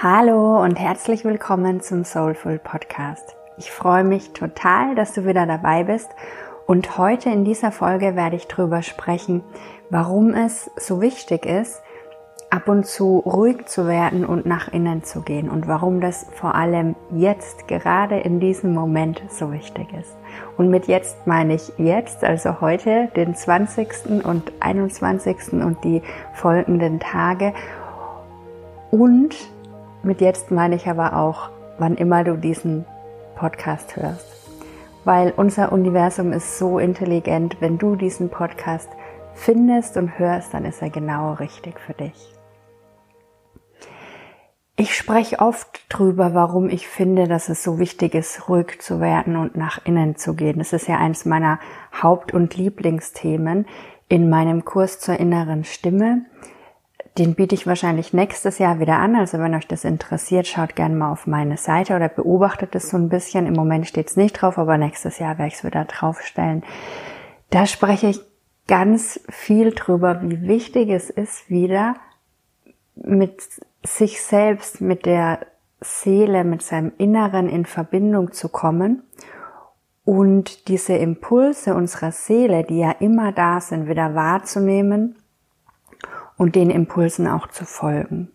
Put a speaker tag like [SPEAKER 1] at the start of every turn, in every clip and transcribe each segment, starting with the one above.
[SPEAKER 1] Hallo und herzlich willkommen zum Soulful Podcast. Ich freue mich total, dass du wieder dabei bist und heute in dieser Folge werde ich darüber sprechen, warum es so wichtig ist, ab und zu ruhig zu werden und nach innen zu gehen und warum das vor allem jetzt, gerade in diesem Moment so wichtig ist. Und mit jetzt meine ich jetzt, also heute, den 20. und 21. und die folgenden Tage und mit jetzt meine ich aber auch, wann immer du diesen Podcast hörst. Weil unser Universum ist so intelligent, wenn du diesen Podcast findest und hörst, dann ist er genau richtig für dich. Ich spreche oft drüber, warum ich finde, dass es so wichtig ist, ruhig zu werden und nach innen zu gehen. Das ist ja eins meiner Haupt- und Lieblingsthemen in meinem Kurs zur inneren Stimme den biete ich wahrscheinlich nächstes Jahr wieder an. Also wenn euch das interessiert, schaut gerne mal auf meine Seite oder beobachtet es so ein bisschen. Im Moment steht es nicht drauf, aber nächstes Jahr werde ich es wieder draufstellen. Da spreche ich ganz viel drüber, wie wichtig es ist, wieder mit sich selbst, mit der Seele, mit seinem Inneren in Verbindung zu kommen und diese Impulse unserer Seele, die ja immer da sind, wieder wahrzunehmen und den Impulsen auch zu folgen.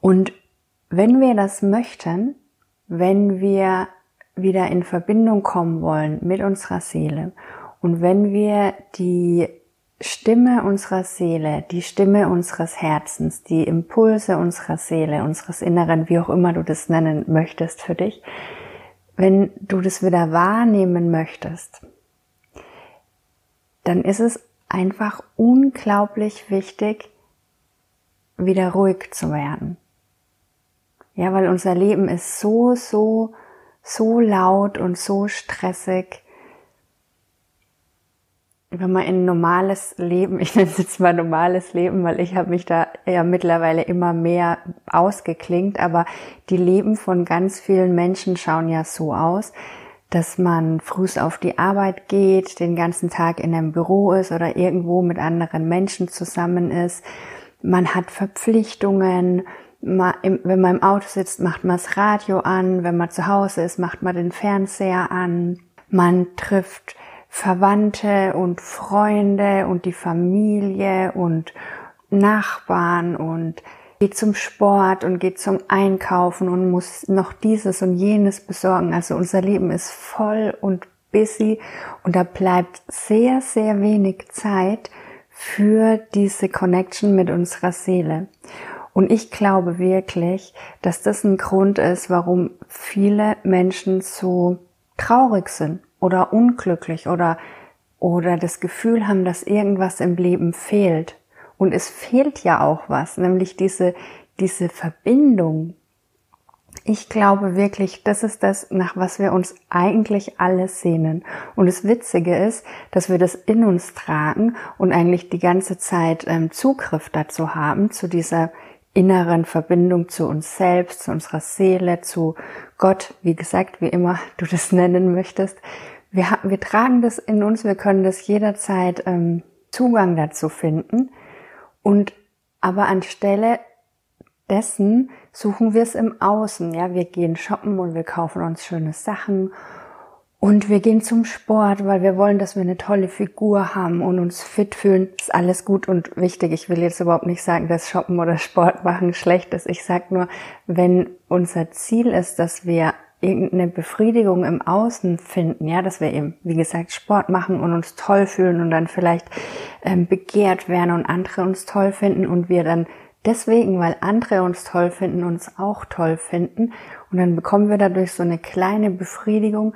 [SPEAKER 1] Und wenn wir das möchten, wenn wir wieder in Verbindung kommen wollen mit unserer Seele und wenn wir die Stimme unserer Seele, die Stimme unseres Herzens, die Impulse unserer Seele, unseres Inneren, wie auch immer du das nennen möchtest für dich, wenn du das wieder wahrnehmen möchtest, dann ist es einfach unglaublich wichtig, wieder ruhig zu werden. Ja, weil unser Leben ist so, so, so laut und so stressig. Wenn man in ein normales Leben, ich nenne es jetzt mal normales Leben, weil ich habe mich da ja mittlerweile immer mehr ausgeklingt, aber die Leben von ganz vielen Menschen schauen ja so aus, dass man frühs auf die Arbeit geht, den ganzen Tag in einem Büro ist oder irgendwo mit anderen Menschen zusammen ist. Man hat Verpflichtungen. wenn man im Auto sitzt, macht man das Radio an. Wenn man zu Hause ist, macht man den Fernseher an. Man trifft Verwandte und Freunde und die Familie und Nachbarn und geht zum Sport und geht zum Einkaufen und muss noch dieses und jenes besorgen. Also unser Leben ist voll und busy und da bleibt sehr, sehr wenig Zeit für diese Connection mit unserer Seele. Und ich glaube wirklich, dass das ein Grund ist, warum viele Menschen so traurig sind oder unglücklich oder, oder das Gefühl haben, dass irgendwas im Leben fehlt. Und es fehlt ja auch was, nämlich diese, diese Verbindung. Ich glaube wirklich, das ist das, nach was wir uns eigentlich alle sehnen. Und das Witzige ist, dass wir das in uns tragen und eigentlich die ganze Zeit ähm, Zugriff dazu haben, zu dieser inneren Verbindung zu uns selbst, zu unserer Seele, zu Gott, wie gesagt, wie immer du das nennen möchtest. Wir, wir tragen das in uns, wir können das jederzeit ähm, Zugang dazu finden. Und aber anstelle dessen suchen wir es im Außen. Ja, wir gehen shoppen und wir kaufen uns schöne Sachen und wir gehen zum Sport, weil wir wollen, dass wir eine tolle Figur haben und uns fit fühlen. Das ist alles gut und wichtig. Ich will jetzt überhaupt nicht sagen, dass Shoppen oder Sport machen schlecht ist. Ich sage nur, wenn unser Ziel ist, dass wir irgendeine Befriedigung im Außen finden, ja, dass wir eben, wie gesagt, Sport machen und uns toll fühlen und dann vielleicht ähm, begehrt werden und andere uns toll finden und wir dann deswegen, weil andere uns toll finden, uns auch toll finden und dann bekommen wir dadurch so eine kleine Befriedigung,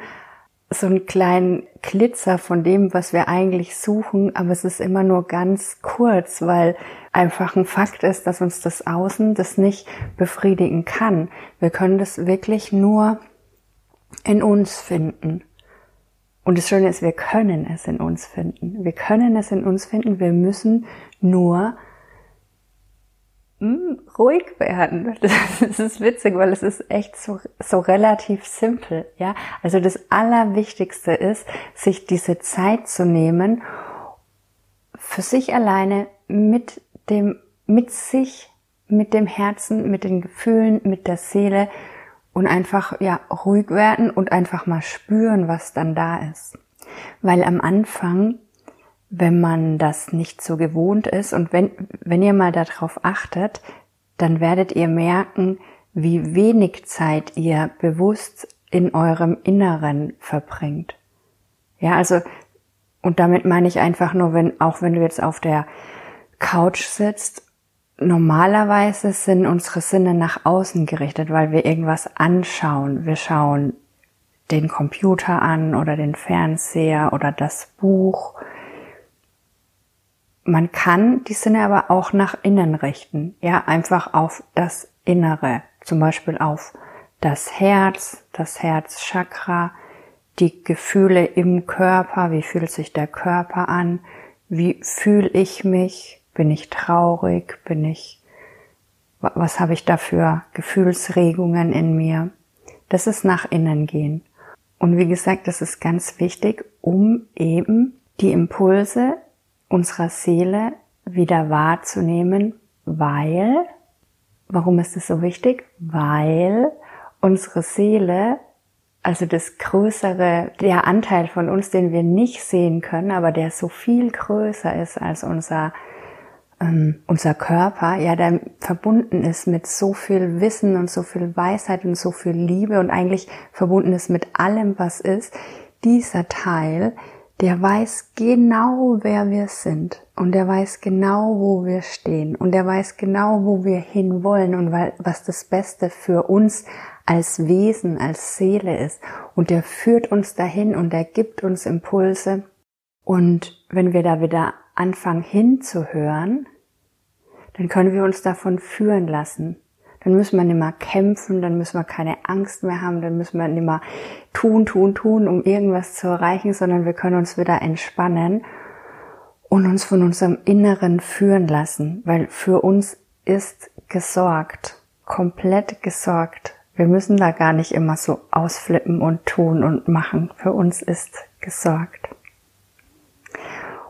[SPEAKER 1] so einen kleinen Glitzer von dem, was wir eigentlich suchen, aber es ist immer nur ganz kurz, weil einfach ein Fakt ist, dass uns das Außen das nicht befriedigen kann. Wir können das wirklich nur in uns finden. Und das Schöne ist, wir können es in uns finden. Wir können es in uns finden. Wir müssen nur hm, ruhig werden. Das ist witzig, weil es ist echt so, so relativ simpel. Ja, also das Allerwichtigste ist, sich diese Zeit zu nehmen, für sich alleine mit dem, mit sich mit dem Herzen, mit den Gefühlen, mit der Seele und einfach, ja, ruhig werden und einfach mal spüren, was dann da ist. Weil am Anfang, wenn man das nicht so gewohnt ist und wenn, wenn ihr mal darauf achtet, dann werdet ihr merken, wie wenig Zeit ihr bewusst in eurem Inneren verbringt. Ja, also, und damit meine ich einfach nur, wenn, auch wenn du jetzt auf der Couch sitzt, normalerweise sind unsere Sinne nach außen gerichtet, weil wir irgendwas anschauen. Wir schauen den Computer an oder den Fernseher oder das Buch. Man kann die Sinne aber auch nach innen richten. Ja, einfach auf das Innere. Zum Beispiel auf das Herz, das Herzchakra, die Gefühle im Körper, wie fühlt sich der Körper an, wie fühle ich mich, bin ich traurig, bin ich, was habe ich da für Gefühlsregungen in mir. Das ist nach innen gehen. Und wie gesagt, das ist ganz wichtig, um eben die Impulse unserer Seele wieder wahrzunehmen, weil, warum ist es so wichtig? Weil unsere Seele, also das größere, der Anteil von uns, den wir nicht sehen können, aber der so viel größer ist als unser ähm, unser Körper, ja, der verbunden ist mit so viel Wissen und so viel Weisheit und so viel Liebe und eigentlich verbunden ist mit allem, was ist, dieser Teil, der weiß genau, wer wir sind und der weiß genau, wo wir stehen und der weiß genau, wo wir hinwollen und was das Beste für uns als Wesen, als Seele ist. Und der führt uns dahin und er gibt uns Impulse. Und wenn wir da wieder anfangen hinzuhören, dann können wir uns davon führen lassen. Dann müssen wir nicht mehr kämpfen, dann müssen wir keine Angst mehr haben, dann müssen wir nicht mehr tun, tun, tun, um irgendwas zu erreichen, sondern wir können uns wieder entspannen und uns von unserem Inneren führen lassen, weil für uns ist gesorgt, komplett gesorgt. Wir müssen da gar nicht immer so ausflippen und tun und machen. Für uns ist gesorgt.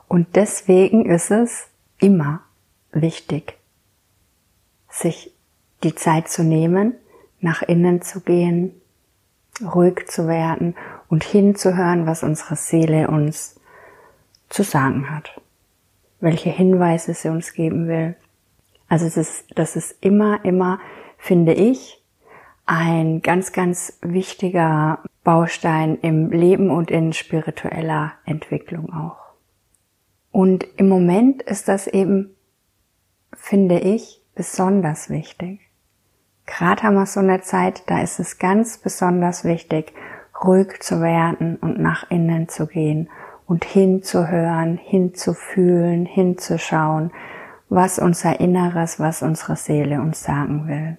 [SPEAKER 1] Und deswegen ist es immer wichtig, sich die Zeit zu nehmen, nach innen zu gehen, ruhig zu werden und hinzuhören, was unsere Seele uns zu sagen hat, welche Hinweise sie uns geben will. Also es ist, das ist immer, immer, finde ich, ein ganz, ganz wichtiger Baustein im Leben und in spiritueller Entwicklung auch. Und im Moment ist das eben finde ich besonders wichtig. Gerade haben wir so eine Zeit, da ist es ganz besonders wichtig, ruhig zu werden und nach innen zu gehen und hinzuhören, hinzufühlen, hinzuschauen, was unser Inneres, was unsere Seele uns sagen will.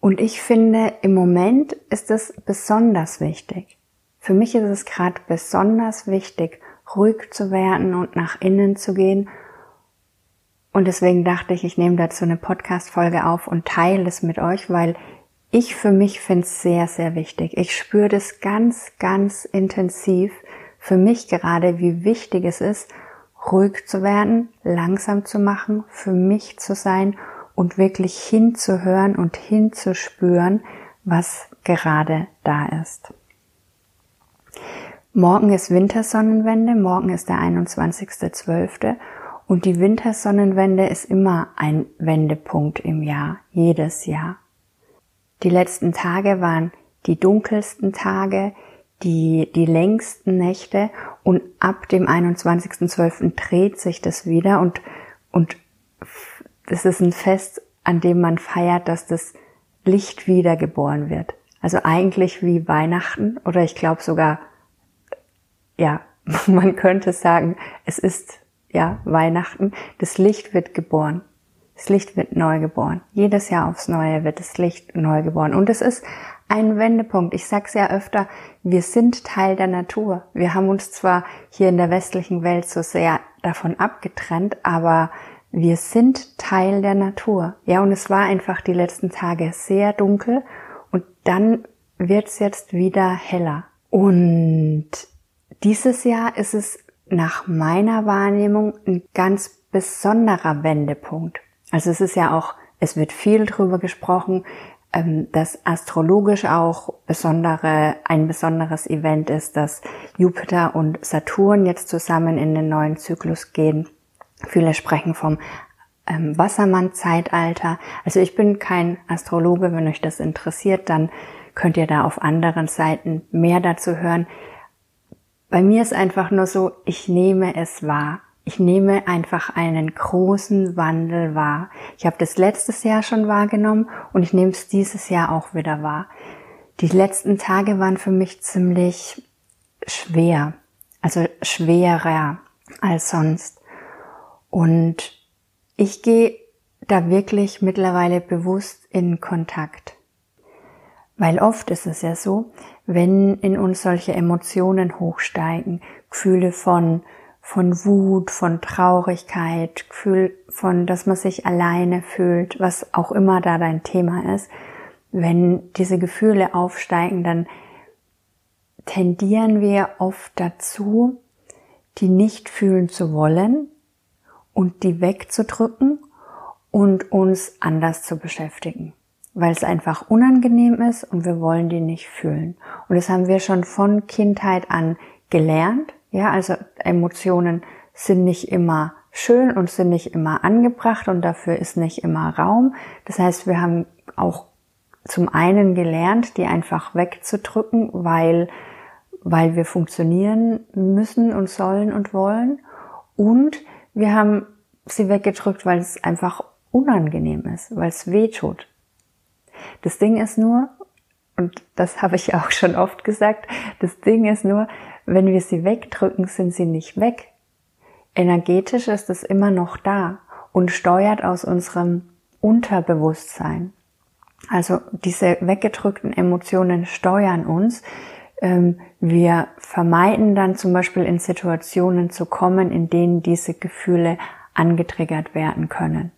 [SPEAKER 1] Und ich finde, im Moment ist es besonders wichtig. Für mich ist es gerade besonders wichtig, ruhig zu werden und nach innen zu gehen und deswegen dachte ich, ich nehme dazu eine Podcast-Folge auf und teile es mit euch, weil ich für mich finde es sehr, sehr wichtig. Ich spüre das ganz, ganz intensiv für mich gerade, wie wichtig es ist, ruhig zu werden, langsam zu machen, für mich zu sein und wirklich hinzuhören und hinzuspüren, was gerade da ist. Morgen ist Wintersonnenwende, morgen ist der 21.12. Und die Wintersonnenwende ist immer ein Wendepunkt im Jahr, jedes Jahr. Die letzten Tage waren die dunkelsten Tage, die, die längsten Nächte und ab dem 21.12. dreht sich das wieder und, und das ist ein Fest, an dem man feiert, dass das Licht wiedergeboren wird. Also eigentlich wie Weihnachten oder ich glaube sogar, ja, man könnte sagen, es ist ja, Weihnachten, das Licht wird geboren. Das Licht wird neu geboren. Jedes Jahr aufs Neue wird das Licht neu geboren. Und es ist ein Wendepunkt. Ich sage ja öfter, wir sind Teil der Natur. Wir haben uns zwar hier in der westlichen Welt so sehr davon abgetrennt, aber wir sind Teil der Natur. Ja, und es war einfach die letzten Tage sehr dunkel und dann wird es jetzt wieder heller. Und dieses Jahr ist es nach meiner Wahrnehmung ein ganz besonderer Wendepunkt. Also es ist ja auch Es wird viel drüber gesprochen, ähm, dass astrologisch auch besondere, ein besonderes Event ist, dass Jupiter und Saturn jetzt zusammen in den neuen Zyklus gehen. Viele sprechen vom ähm, Wassermann-Zeitalter. Also ich bin kein Astrologe, wenn euch das interessiert, dann könnt ihr da auf anderen Seiten mehr dazu hören. Bei mir ist einfach nur so, ich nehme es wahr. Ich nehme einfach einen großen Wandel wahr. Ich habe das letztes Jahr schon wahrgenommen und ich nehme es dieses Jahr auch wieder wahr. Die letzten Tage waren für mich ziemlich schwer, also schwerer als sonst. Und ich gehe da wirklich mittlerweile bewusst in Kontakt. Weil oft ist es ja so, wenn in uns solche Emotionen hochsteigen, Gefühle von von Wut, von Traurigkeit, Gefühl von, dass man sich alleine fühlt, was auch immer da dein Thema ist. Wenn diese Gefühle aufsteigen, dann tendieren wir oft dazu, die nicht fühlen zu wollen und die wegzudrücken und uns anders zu beschäftigen, weil es einfach unangenehm ist und wir wollen die nicht fühlen. Und das haben wir schon von Kindheit an gelernt ja, also Emotionen sind nicht immer schön und sind nicht immer angebracht und dafür ist nicht immer Raum. Das heißt, wir haben auch zum einen gelernt, die einfach wegzudrücken, weil, weil wir funktionieren müssen und sollen und wollen. Und wir haben sie weggedrückt, weil es einfach unangenehm ist, weil es weh tut. Das Ding ist nur, und das habe ich auch schon oft gesagt, das Ding ist nur, wenn wir sie wegdrücken, sind sie nicht weg. Energetisch ist es immer noch da und steuert aus unserem Unterbewusstsein. Also diese weggedrückten Emotionen steuern uns. Ähm, wir vermeiden dann zum Beispiel in Situationen zu kommen, in denen diese Gefühle angetriggert werden können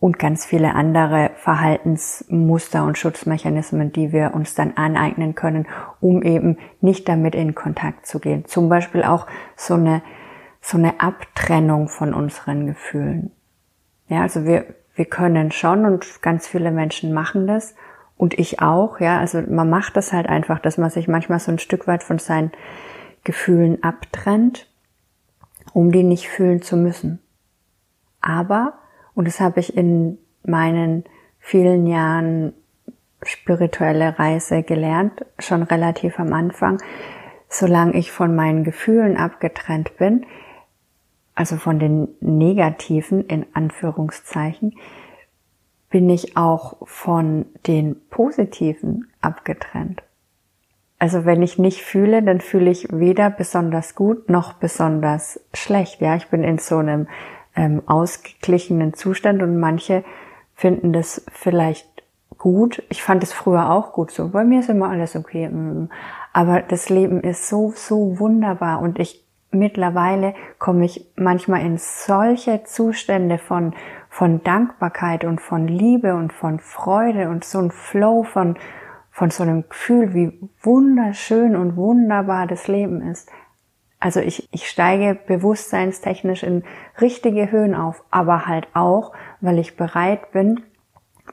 [SPEAKER 1] und ganz viele andere Verhaltensmuster und Schutzmechanismen, die wir uns dann aneignen können, um eben nicht damit in Kontakt zu gehen. Zum Beispiel auch so eine, so eine Abtrennung von unseren Gefühlen. Ja, also wir, wir können schon und ganz viele Menschen machen das und ich auch, ja, also man macht das halt einfach, dass man sich manchmal so ein Stück weit von seinen Gefühlen abtrennt, um die nicht fühlen zu müssen. Aber und das habe ich in meinen vielen Jahren spirituelle Reise gelernt, schon relativ am Anfang. Solange ich von meinen Gefühlen abgetrennt bin, also von den negativen in Anführungszeichen, bin ich auch von den positiven abgetrennt. Also wenn ich nicht fühle, dann fühle ich weder besonders gut noch besonders schlecht. Ja, ich bin in so einem ähm, ausgeglichenen Zustand und manche finden das vielleicht gut. Ich fand es früher auch gut so. Bei mir ist immer alles okay. Mm. Aber das Leben ist so, so wunderbar und ich mittlerweile komme ich manchmal in solche Zustände von, von Dankbarkeit und von Liebe und von Freude und so ein Flow von, von so einem Gefühl, wie wunderschön und wunderbar das Leben ist. Also ich, ich steige bewusstseinstechnisch in richtige Höhen auf, aber halt auch, weil ich bereit bin,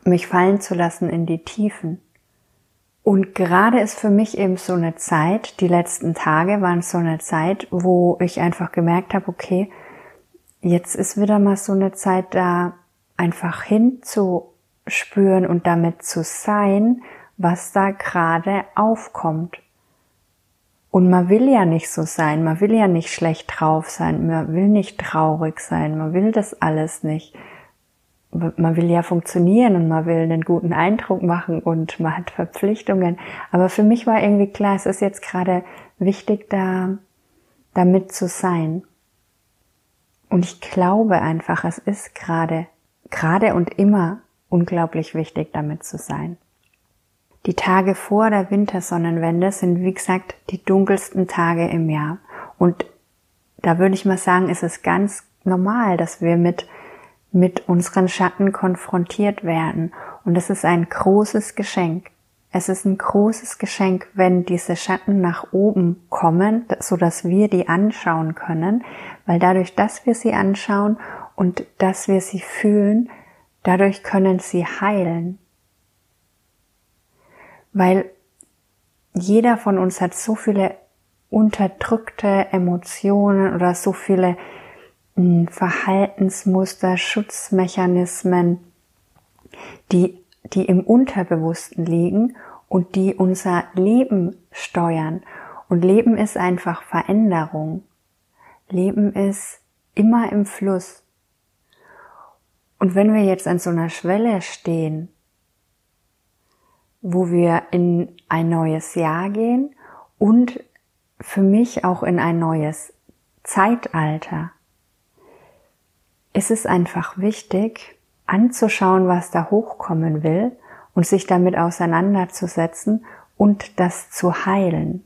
[SPEAKER 1] mich fallen zu lassen in die Tiefen. Und gerade ist für mich eben so eine Zeit, die letzten Tage waren so eine Zeit, wo ich einfach gemerkt habe, okay, jetzt ist wieder mal so eine Zeit da, einfach hinzuspüren und damit zu sein, was da gerade aufkommt. Und man will ja nicht so sein, man will ja nicht schlecht drauf sein, man will nicht traurig sein, man will das alles nicht. Man will ja funktionieren und man will einen guten Eindruck machen und man hat Verpflichtungen. Aber für mich war irgendwie klar, es ist jetzt gerade wichtig, da damit zu sein. Und ich glaube einfach, es ist gerade, gerade und immer unglaublich wichtig, damit zu sein. Die Tage vor der Wintersonnenwende sind, wie gesagt, die dunkelsten Tage im Jahr. Und da würde ich mal sagen, ist es ganz normal, dass wir mit, mit unseren Schatten konfrontiert werden. Und es ist ein großes Geschenk. Es ist ein großes Geschenk, wenn diese Schatten nach oben kommen, so dass wir die anschauen können, weil dadurch, dass wir sie anschauen und dass wir sie fühlen, Dadurch können sie heilen. Weil jeder von uns hat so viele unterdrückte Emotionen oder so viele hm, Verhaltensmuster, Schutzmechanismen, die, die im Unterbewussten liegen und die unser Leben steuern. Und Leben ist einfach Veränderung. Leben ist immer im Fluss. Und wenn wir jetzt an so einer Schwelle stehen, wo wir in ein neues Jahr gehen und für mich auch in ein neues Zeitalter, ist es einfach wichtig, anzuschauen, was da hochkommen will und sich damit auseinanderzusetzen und das zu heilen.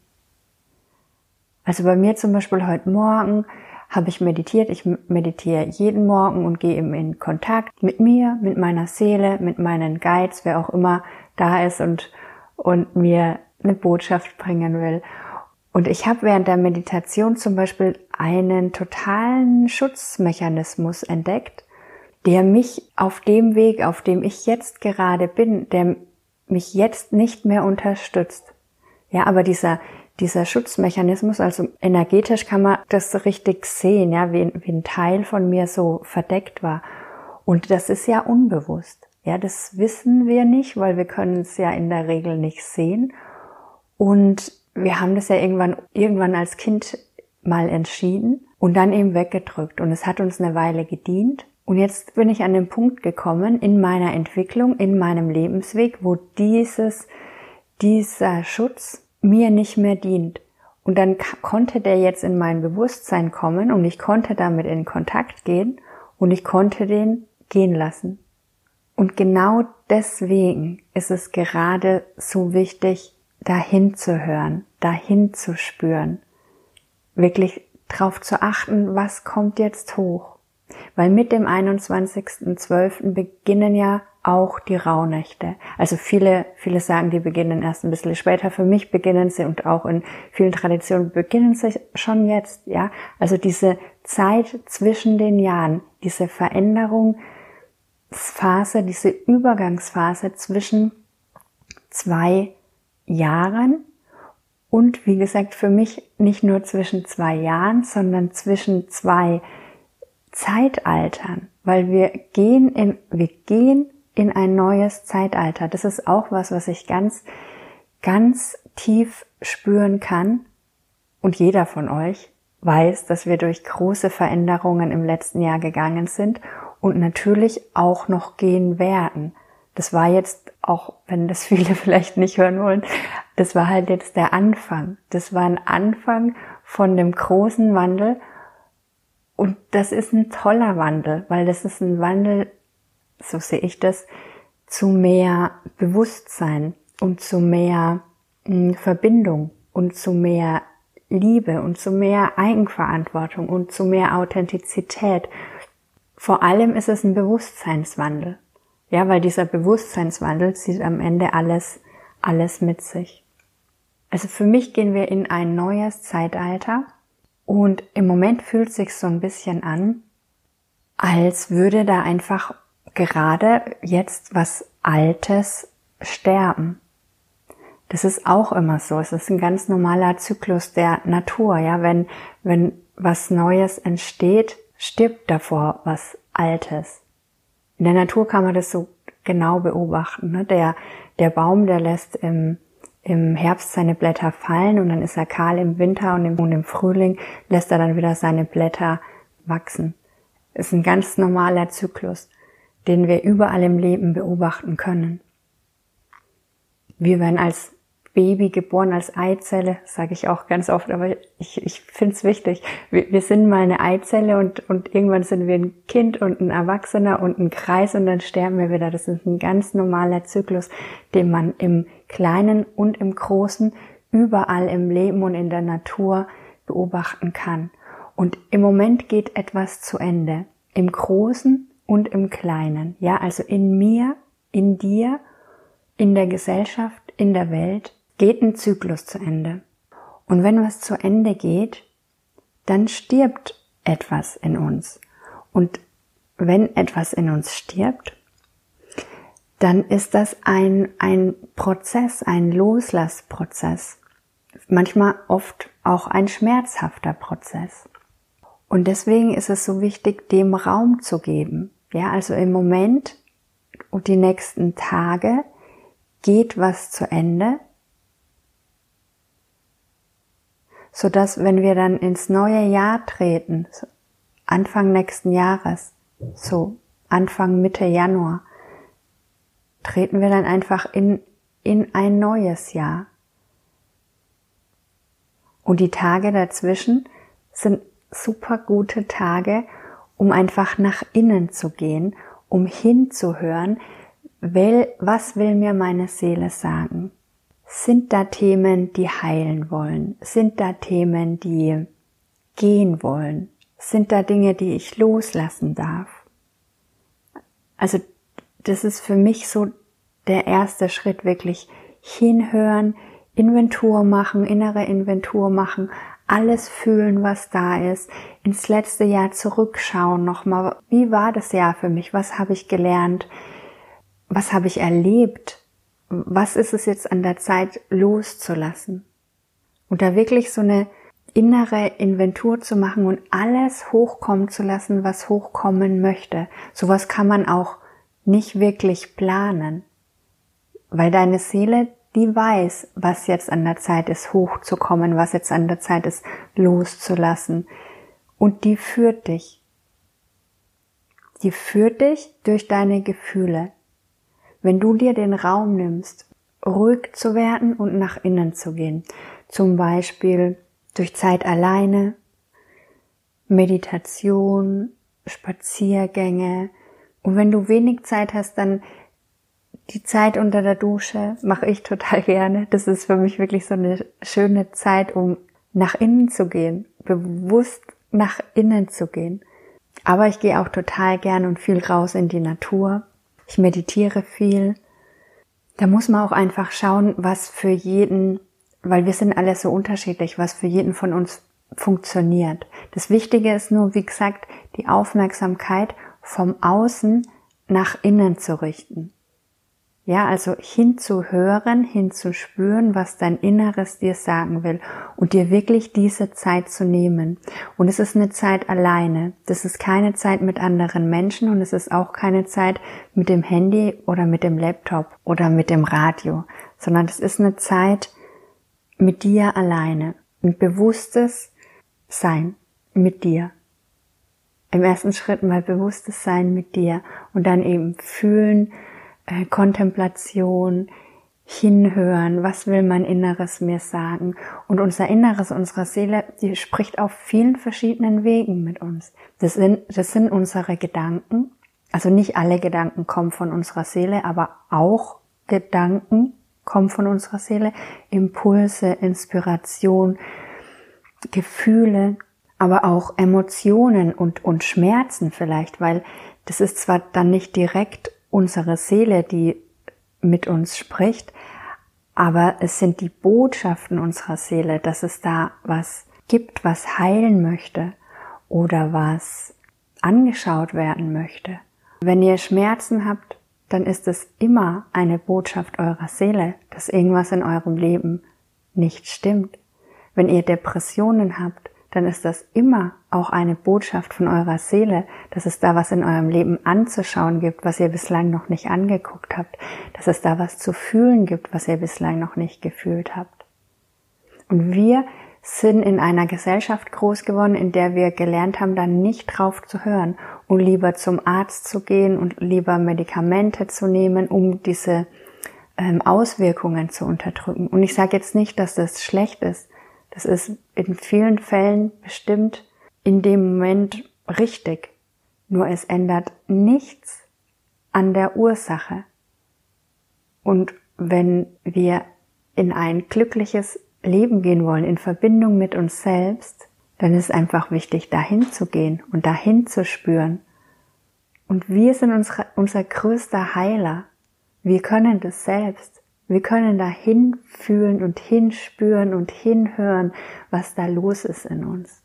[SPEAKER 1] Also bei mir zum Beispiel heute Morgen habe ich meditiert. Ich meditiere jeden Morgen und gehe eben in Kontakt mit mir, mit meiner Seele, mit meinen Guides, wer auch immer da ist und, und mir eine Botschaft bringen will. Und ich habe während der Meditation zum Beispiel einen totalen Schutzmechanismus entdeckt, der mich auf dem Weg, auf dem ich jetzt gerade bin, der mich jetzt nicht mehr unterstützt. Ja, aber dieser, dieser Schutzmechanismus, also energetisch kann man das richtig sehen, ja, wie, wie ein Teil von mir so verdeckt war. Und das ist ja unbewusst. Ja, das wissen wir nicht, weil wir können es ja in der Regel nicht sehen. Und wir haben das ja irgendwann, irgendwann als Kind mal entschieden und dann eben weggedrückt. Und es hat uns eine Weile gedient. Und jetzt bin ich an den Punkt gekommen in meiner Entwicklung, in meinem Lebensweg, wo dieses, dieser Schutz mir nicht mehr dient. Und dann konnte der jetzt in mein Bewusstsein kommen und ich konnte damit in Kontakt gehen und ich konnte den gehen lassen. Und genau deswegen ist es gerade so wichtig, dahin zu hören, dahin zu spüren, wirklich drauf zu achten, was kommt jetzt hoch. Weil mit dem 21.12. beginnen ja auch die Rauhnächte. Also viele, viele sagen, die beginnen erst ein bisschen später. Für mich beginnen sie und auch in vielen Traditionen beginnen sie schon jetzt, ja. Also diese Zeit zwischen den Jahren, diese Veränderungsphase, diese Übergangsphase zwischen zwei Jahren und wie gesagt, für mich nicht nur zwischen zwei Jahren, sondern zwischen zwei Zeitaltern, weil wir gehen in, wir gehen in ein neues Zeitalter. Das ist auch was, was ich ganz, ganz tief spüren kann. Und jeder von euch weiß, dass wir durch große Veränderungen im letzten Jahr gegangen sind und natürlich auch noch gehen werden. Das war jetzt, auch wenn das viele vielleicht nicht hören wollen, das war halt jetzt der Anfang. Das war ein Anfang von dem großen Wandel. Und das ist ein toller Wandel, weil das ist ein Wandel, so sehe ich das, zu mehr Bewusstsein und zu mehr hm, Verbindung und zu mehr Liebe und zu mehr Eigenverantwortung und zu mehr Authentizität. Vor allem ist es ein Bewusstseinswandel. Ja, weil dieser Bewusstseinswandel zieht am Ende alles, alles mit sich. Also für mich gehen wir in ein neues Zeitalter und im Moment fühlt sich so ein bisschen an, als würde da einfach gerade jetzt was Altes sterben. Das ist auch immer so. Es ist ein ganz normaler Zyklus der Natur. Ja, wenn, wenn was Neues entsteht, stirbt davor was Altes. In der Natur kann man das so genau beobachten. Ne? Der, der Baum, der lässt im, im Herbst seine Blätter fallen und dann ist er kahl im Winter und im, und im Frühling lässt er dann wieder seine Blätter wachsen. Das ist ein ganz normaler Zyklus den wir überall im Leben beobachten können. Wir werden als Baby geboren, als Eizelle, sage ich auch ganz oft, aber ich, ich finde es wichtig. Wir, wir sind mal eine Eizelle und, und irgendwann sind wir ein Kind und ein Erwachsener und ein Kreis und dann sterben wir wieder. Das ist ein ganz normaler Zyklus, den man im Kleinen und im Großen überall im Leben und in der Natur beobachten kann. Und im Moment geht etwas zu Ende. Im Großen und im Kleinen. Ja, also in mir, in dir, in der Gesellschaft, in der Welt geht ein Zyklus zu Ende. Und wenn was zu Ende geht, dann stirbt etwas in uns. Und wenn etwas in uns stirbt, dann ist das ein, ein Prozess, ein Loslassprozess. Manchmal oft auch ein schmerzhafter Prozess. Und deswegen ist es so wichtig, dem Raum zu geben. Ja, also im Moment und die nächsten Tage geht was zu Ende, so dass wenn wir dann ins neue Jahr treten, Anfang nächsten Jahres, so Anfang Mitte Januar, treten wir dann einfach in, in ein neues Jahr. Und die Tage dazwischen sind super gute Tage, um einfach nach innen zu gehen, um hinzuhören, was will mir meine Seele sagen? Sind da Themen, die heilen wollen? Sind da Themen, die gehen wollen? Sind da Dinge, die ich loslassen darf? Also das ist für mich so der erste Schritt, wirklich hinhören, Inventur machen, innere Inventur machen, alles fühlen, was da ist, ins letzte Jahr zurückschauen nochmal. Wie war das Jahr für mich? Was habe ich gelernt? Was habe ich erlebt? Was ist es jetzt an der Zeit loszulassen? Und da wirklich so eine innere Inventur zu machen und alles hochkommen zu lassen, was hochkommen möchte. Sowas kann man auch nicht wirklich planen, weil deine Seele die weiß, was jetzt an der Zeit ist, hochzukommen, was jetzt an der Zeit ist, loszulassen. Und die führt dich. Die führt dich durch deine Gefühle. Wenn du dir den Raum nimmst, ruhig zu werden und nach innen zu gehen, zum Beispiel durch Zeit alleine, Meditation, Spaziergänge, und wenn du wenig Zeit hast, dann die Zeit unter der Dusche mache ich total gerne. Das ist für mich wirklich so eine schöne Zeit, um nach innen zu gehen, bewusst nach innen zu gehen. Aber ich gehe auch total gern und viel raus in die Natur. Ich meditiere viel. Da muss man auch einfach schauen, was für jeden, weil wir sind alle so unterschiedlich, was für jeden von uns funktioniert. Das Wichtige ist nur, wie gesagt, die Aufmerksamkeit vom Außen nach innen zu richten. Ja, also hinzuhören, hinzuspüren, was dein Inneres dir sagen will und dir wirklich diese Zeit zu nehmen. Und es ist eine Zeit alleine. Das ist keine Zeit mit anderen Menschen und es ist auch keine Zeit mit dem Handy oder mit dem Laptop oder mit dem Radio, sondern es ist eine Zeit mit dir alleine. Ein bewusstes Sein mit dir. Im ersten Schritt mal bewusstes Sein mit dir und dann eben fühlen, äh, Kontemplation, hinhören, was will mein Inneres mir sagen. Und unser Inneres, unsere Seele, die spricht auf vielen verschiedenen Wegen mit uns. Das sind, das sind unsere Gedanken. Also nicht alle Gedanken kommen von unserer Seele, aber auch Gedanken kommen von unserer Seele. Impulse, Inspiration, Gefühle, aber auch Emotionen und, und Schmerzen vielleicht, weil das ist zwar dann nicht direkt unsere Seele, die mit uns spricht, aber es sind die Botschaften unserer Seele, dass es da was gibt, was heilen möchte oder was angeschaut werden möchte. Wenn ihr Schmerzen habt, dann ist es immer eine Botschaft eurer Seele, dass irgendwas in eurem Leben nicht stimmt. Wenn ihr Depressionen habt, dann ist das immer auch eine Botschaft von eurer Seele, dass es da was in eurem Leben anzuschauen gibt, was ihr bislang noch nicht angeguckt habt, dass es da was zu fühlen gibt, was ihr bislang noch nicht gefühlt habt. Und wir sind in einer Gesellschaft groß geworden, in der wir gelernt haben, da nicht drauf zu hören und lieber zum Arzt zu gehen und lieber Medikamente zu nehmen, um diese ähm, Auswirkungen zu unterdrücken. Und ich sage jetzt nicht, dass das schlecht ist. Das ist in vielen Fällen bestimmt in dem Moment richtig. Nur es ändert nichts an der Ursache. Und wenn wir in ein glückliches Leben gehen wollen, in Verbindung mit uns selbst, dann ist einfach wichtig, dahin zu gehen und dahin zu spüren. Und wir sind unsere, unser größter Heiler. Wir können das selbst. Wir können da hinfühlen und hinspüren und hinhören, was da los ist in uns.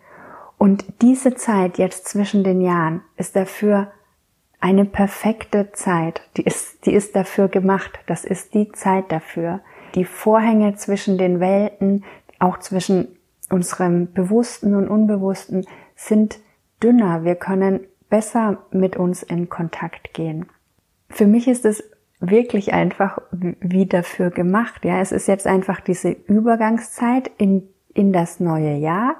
[SPEAKER 1] Und diese Zeit jetzt zwischen den Jahren ist dafür eine perfekte Zeit. Die ist, die ist dafür gemacht. Das ist die Zeit dafür. Die Vorhänge zwischen den Welten, auch zwischen unserem Bewussten und Unbewussten, sind dünner. Wir können besser mit uns in Kontakt gehen. Für mich ist es wirklich einfach wie dafür gemacht. Ja, es ist jetzt einfach diese Übergangszeit in, in das neue Jahr.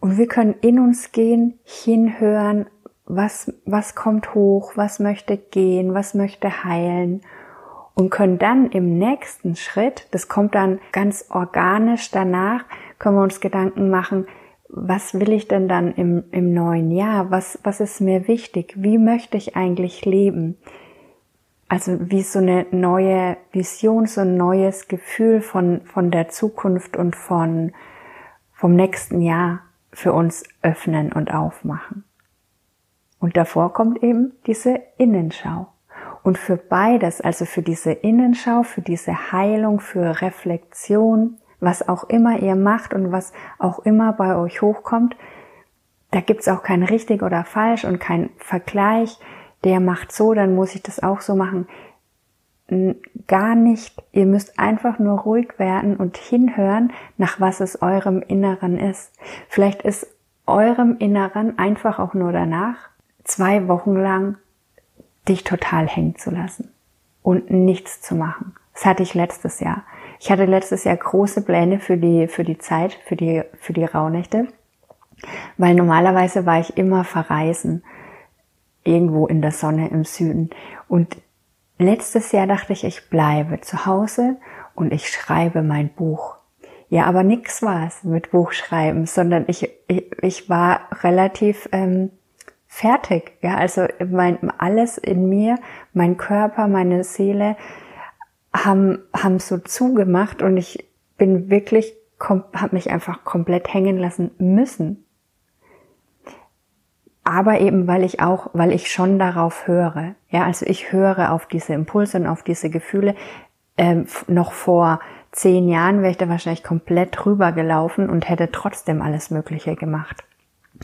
[SPEAKER 1] Und wir können in uns gehen, hinhören, was, was kommt hoch, was möchte gehen, was möchte heilen und können dann im nächsten Schritt, das kommt dann ganz organisch danach, können wir uns Gedanken machen, was will ich denn dann im, im neuen Jahr? Was, was ist mir wichtig? Wie möchte ich eigentlich leben? Also wie so eine neue Vision, so ein neues Gefühl von, von der Zukunft und von, vom nächsten Jahr für uns öffnen und aufmachen. Und davor kommt eben diese Innenschau. Und für beides, also für diese Innenschau, für diese Heilung, für Reflexion, was auch immer ihr macht und was auch immer bei euch hochkommt, da gibt's auch kein richtig oder falsch und kein Vergleich, der macht so, dann muss ich das auch so machen. Gar nicht. Ihr müsst einfach nur ruhig werden und hinhören, nach was es eurem Inneren ist. Vielleicht ist eurem Inneren einfach auch nur danach, zwei Wochen lang dich total hängen zu lassen und nichts zu machen. Das hatte ich letztes Jahr. Ich hatte letztes Jahr große Pläne für die, für die Zeit, für die, für die Rauhnächte, weil normalerweise war ich immer verreisen, irgendwo in der Sonne im Süden. Und letztes Jahr dachte ich, ich bleibe zu Hause und ich schreibe mein Buch. Ja, aber nix war es mit Buchschreiben, sondern ich, ich, ich war relativ ähm, fertig. Ja, also mein, alles in mir, mein Körper, meine Seele, haben, haben so zugemacht und ich bin wirklich, habe mich einfach komplett hängen lassen müssen. Aber eben, weil ich auch, weil ich schon darauf höre. Ja, also ich höre auf diese Impulse und auf diese Gefühle. Ähm, noch vor zehn Jahren wäre ich da wahrscheinlich komplett drüber gelaufen und hätte trotzdem alles Mögliche gemacht.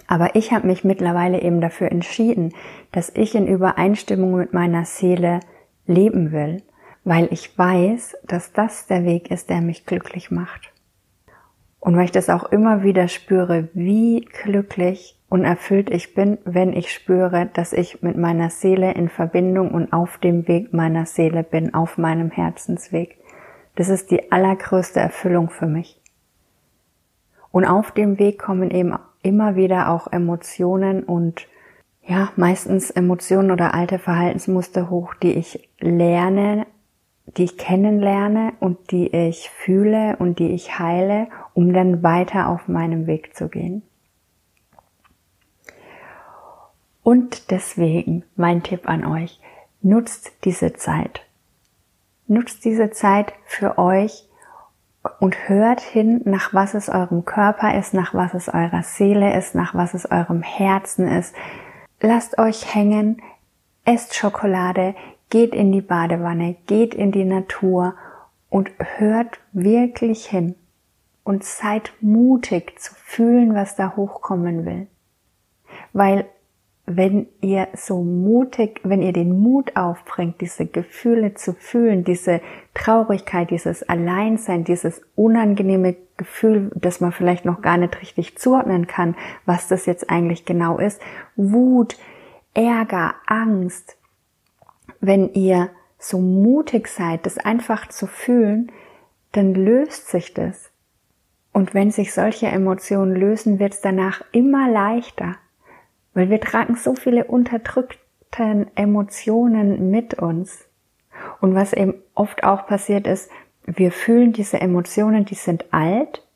[SPEAKER 1] Aber ich habe mich mittlerweile eben dafür entschieden, dass ich in Übereinstimmung mit meiner Seele leben will weil ich weiß, dass das der Weg ist, der mich glücklich macht. Und weil ich das auch immer wieder spüre, wie glücklich und erfüllt ich bin, wenn ich spüre, dass ich mit meiner Seele in Verbindung und auf dem Weg meiner Seele bin, auf meinem Herzensweg. Das ist die allergrößte Erfüllung für mich. Und auf dem Weg kommen eben immer wieder auch Emotionen und ja, meistens Emotionen oder alte Verhaltensmuster hoch, die ich lerne die ich kennenlerne und die ich fühle und die ich heile, um dann weiter auf meinem Weg zu gehen. Und deswegen mein Tipp an euch, nutzt diese Zeit. Nutzt diese Zeit für euch und hört hin, nach was es eurem Körper ist, nach was es eurer Seele ist, nach was es eurem Herzen ist. Lasst euch hängen, esst Schokolade, geht in die Badewanne, geht in die Natur und hört wirklich hin und seid mutig zu fühlen, was da hochkommen will. Weil wenn ihr so mutig, wenn ihr den Mut aufbringt, diese Gefühle zu fühlen, diese Traurigkeit, dieses Alleinsein, dieses unangenehme Gefühl, das man vielleicht noch gar nicht richtig zuordnen kann, was das jetzt eigentlich genau ist, Wut, Ärger, Angst, wenn ihr so mutig seid, das einfach zu fühlen, dann löst sich das. Und wenn sich solche Emotionen lösen, wird es danach immer leichter, weil wir tragen so viele unterdrückte Emotionen mit uns. Und was eben oft auch passiert ist, wir fühlen diese Emotionen, die sind alt,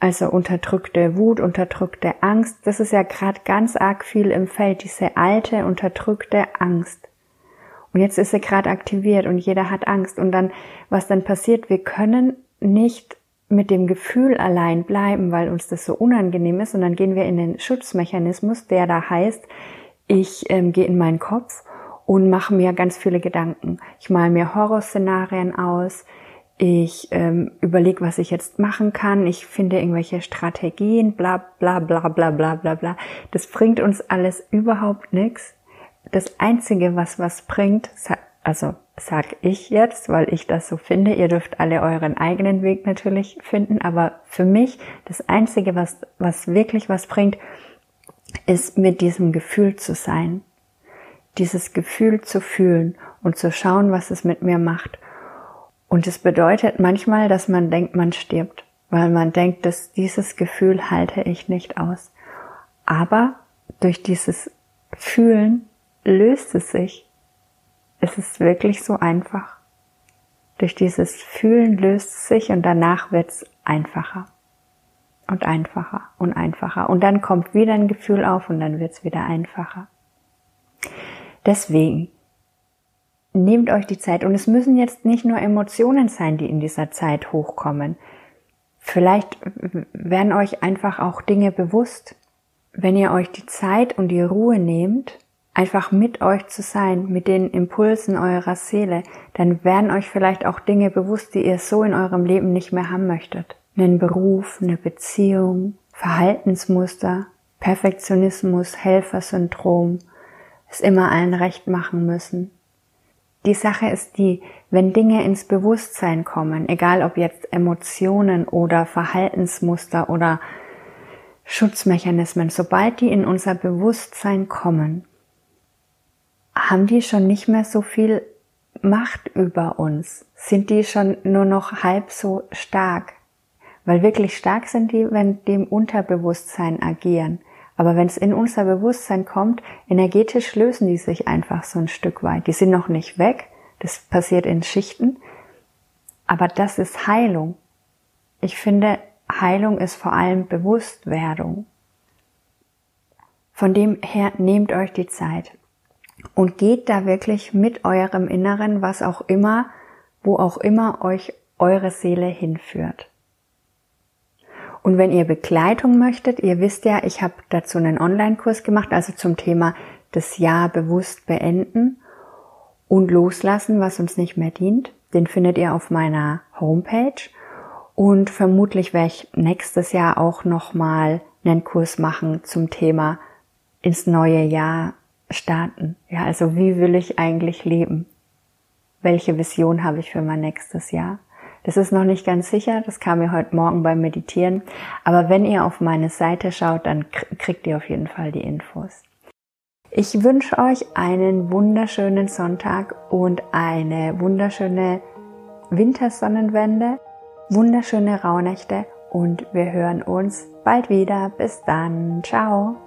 [SPEAKER 1] also unterdrückte Wut, unterdrückte Angst, das ist ja gerade ganz arg viel im Feld, diese alte, unterdrückte Angst. Und jetzt ist sie gerade aktiviert und jeder hat Angst. Und dann, was dann passiert, wir können nicht mit dem Gefühl allein bleiben, weil uns das so unangenehm ist. Und dann gehen wir in den Schutzmechanismus, der da heißt, ich ähm, gehe in meinen Kopf und mache mir ganz viele Gedanken. Ich male mir Horrorszenarien aus. Ich ähm, überlege, was ich jetzt machen kann. Ich finde irgendwelche Strategien, bla bla bla bla bla bla bla. Das bringt uns alles überhaupt nichts, das Einzige, was was bringt, also sag ich jetzt, weil ich das so finde, ihr dürft alle euren eigenen Weg natürlich finden, aber für mich das Einzige, was, was wirklich was bringt, ist mit diesem Gefühl zu sein. Dieses Gefühl zu fühlen und zu schauen, was es mit mir macht. Und es bedeutet manchmal, dass man denkt, man stirbt, weil man denkt, dass dieses Gefühl halte ich nicht aus. Aber durch dieses Fühlen löst es sich. Es ist wirklich so einfach. Durch dieses Fühlen löst es sich und danach wird es einfacher und einfacher und einfacher. Und dann kommt wieder ein Gefühl auf und dann wird es wieder einfacher. Deswegen nehmt euch die Zeit und es müssen jetzt nicht nur Emotionen sein, die in dieser Zeit hochkommen. Vielleicht werden euch einfach auch Dinge bewusst. Wenn ihr euch die Zeit und die Ruhe nehmt, einfach mit euch zu sein, mit den Impulsen eurer Seele, dann werden euch vielleicht auch Dinge bewusst, die ihr so in eurem Leben nicht mehr haben möchtet. Einen Beruf, eine Beziehung, Verhaltensmuster, Perfektionismus, Helfersyndrom, es immer allen recht machen müssen. Die Sache ist die, wenn Dinge ins Bewusstsein kommen, egal ob jetzt Emotionen oder Verhaltensmuster oder Schutzmechanismen, sobald die in unser Bewusstsein kommen, haben die schon nicht mehr so viel Macht über uns? Sind die schon nur noch halb so stark? Weil wirklich stark sind die, wenn die im Unterbewusstsein agieren. Aber wenn es in unser Bewusstsein kommt, energetisch lösen die sich einfach so ein Stück weit. Die sind noch nicht weg. Das passiert in Schichten. Aber das ist Heilung. Ich finde, Heilung ist vor allem Bewusstwerdung. Von dem her nehmt euch die Zeit und geht da wirklich mit eurem Inneren, was auch immer, wo auch immer euch eure Seele hinführt. Und wenn ihr Begleitung möchtet, ihr wisst ja, ich habe dazu einen Online-Kurs gemacht, also zum Thema das Jahr bewusst beenden und loslassen, was uns nicht mehr dient. Den findet ihr auf meiner Homepage. Und vermutlich werde ich nächstes Jahr auch nochmal einen Kurs machen zum Thema ins neue Jahr starten. Ja, also wie will ich eigentlich leben? Welche Vision habe ich für mein nächstes Jahr? Das ist noch nicht ganz sicher, das kam mir heute Morgen beim Meditieren. Aber wenn ihr auf meine Seite schaut, dann kriegt ihr auf jeden Fall die Infos. Ich wünsche euch einen wunderschönen Sonntag und eine wunderschöne Wintersonnenwende, wunderschöne Rauhnächte und wir hören uns bald wieder. Bis dann. Ciao.